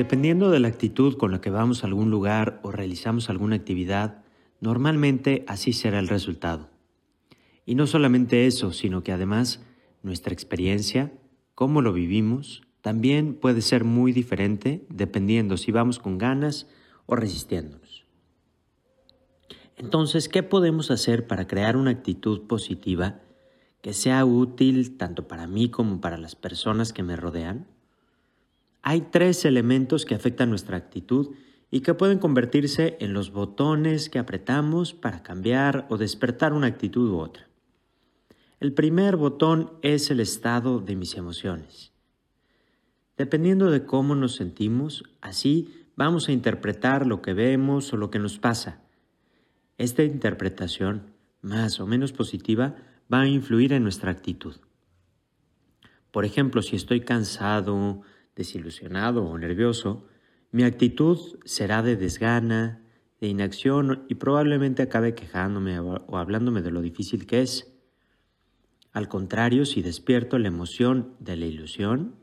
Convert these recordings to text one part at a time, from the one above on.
Dependiendo de la actitud con la que vamos a algún lugar o realizamos alguna actividad, normalmente así será el resultado. Y no solamente eso, sino que además nuestra experiencia, cómo lo vivimos, también puede ser muy diferente dependiendo si vamos con ganas o resistiéndonos. Entonces, ¿qué podemos hacer para crear una actitud positiva que sea útil tanto para mí como para las personas que me rodean? Hay tres elementos que afectan nuestra actitud y que pueden convertirse en los botones que apretamos para cambiar o despertar una actitud u otra. El primer botón es el estado de mis emociones. Dependiendo de cómo nos sentimos, así vamos a interpretar lo que vemos o lo que nos pasa. Esta interpretación, más o menos positiva, va a influir en nuestra actitud. Por ejemplo, si estoy cansado, desilusionado o nervioso, mi actitud será de desgana, de inacción y probablemente acabe quejándome o hablándome de lo difícil que es. Al contrario, si despierto la emoción de la ilusión,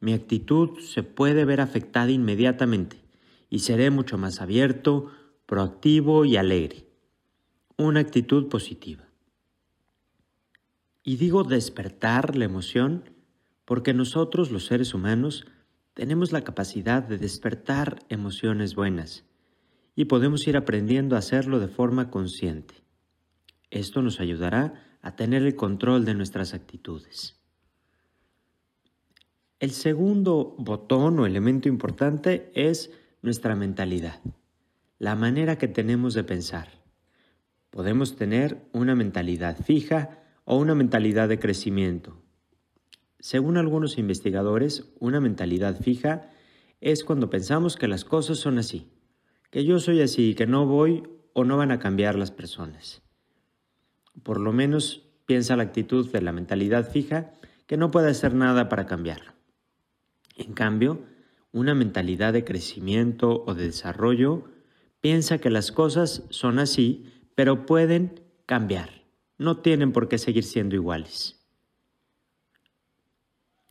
mi actitud se puede ver afectada inmediatamente y seré mucho más abierto, proactivo y alegre. Una actitud positiva. Y digo despertar la emoción porque nosotros los seres humanos tenemos la capacidad de despertar emociones buenas y podemos ir aprendiendo a hacerlo de forma consciente. Esto nos ayudará a tener el control de nuestras actitudes. El segundo botón o elemento importante es nuestra mentalidad, la manera que tenemos de pensar. Podemos tener una mentalidad fija o una mentalidad de crecimiento, según algunos investigadores, una mentalidad fija es cuando pensamos que las cosas son así, que yo soy así, que no voy o no van a cambiar las personas. Por lo menos piensa la actitud de la mentalidad fija que no puede hacer nada para cambiarlo. En cambio, una mentalidad de crecimiento o de desarrollo piensa que las cosas son así, pero pueden cambiar, no tienen por qué seguir siendo iguales.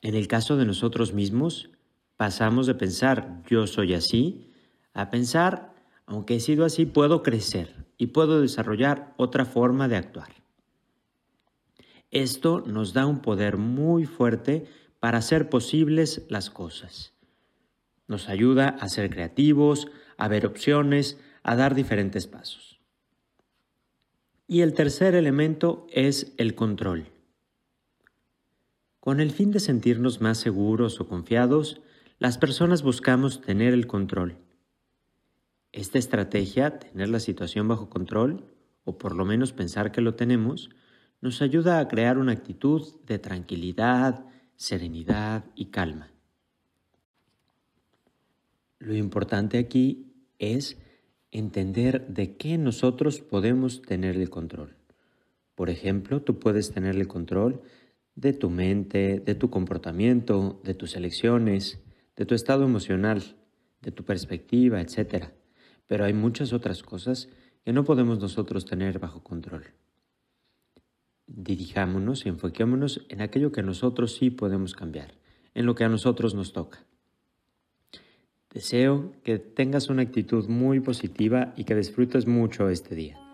En el caso de nosotros mismos, pasamos de pensar yo soy así a pensar, aunque he sido así, puedo crecer y puedo desarrollar otra forma de actuar. Esto nos da un poder muy fuerte para hacer posibles las cosas. Nos ayuda a ser creativos, a ver opciones, a dar diferentes pasos. Y el tercer elemento es el control. Con el fin de sentirnos más seguros o confiados, las personas buscamos tener el control. Esta estrategia, tener la situación bajo control, o por lo menos pensar que lo tenemos, nos ayuda a crear una actitud de tranquilidad, serenidad y calma. Lo importante aquí es entender de qué nosotros podemos tener el control. Por ejemplo, tú puedes tener el control de tu mente, de tu comportamiento, de tus elecciones, de tu estado emocional, de tu perspectiva, etc. Pero hay muchas otras cosas que no podemos nosotros tener bajo control. Dirijámonos y enfoquémonos en aquello que nosotros sí podemos cambiar, en lo que a nosotros nos toca. Deseo que tengas una actitud muy positiva y que disfrutes mucho este día.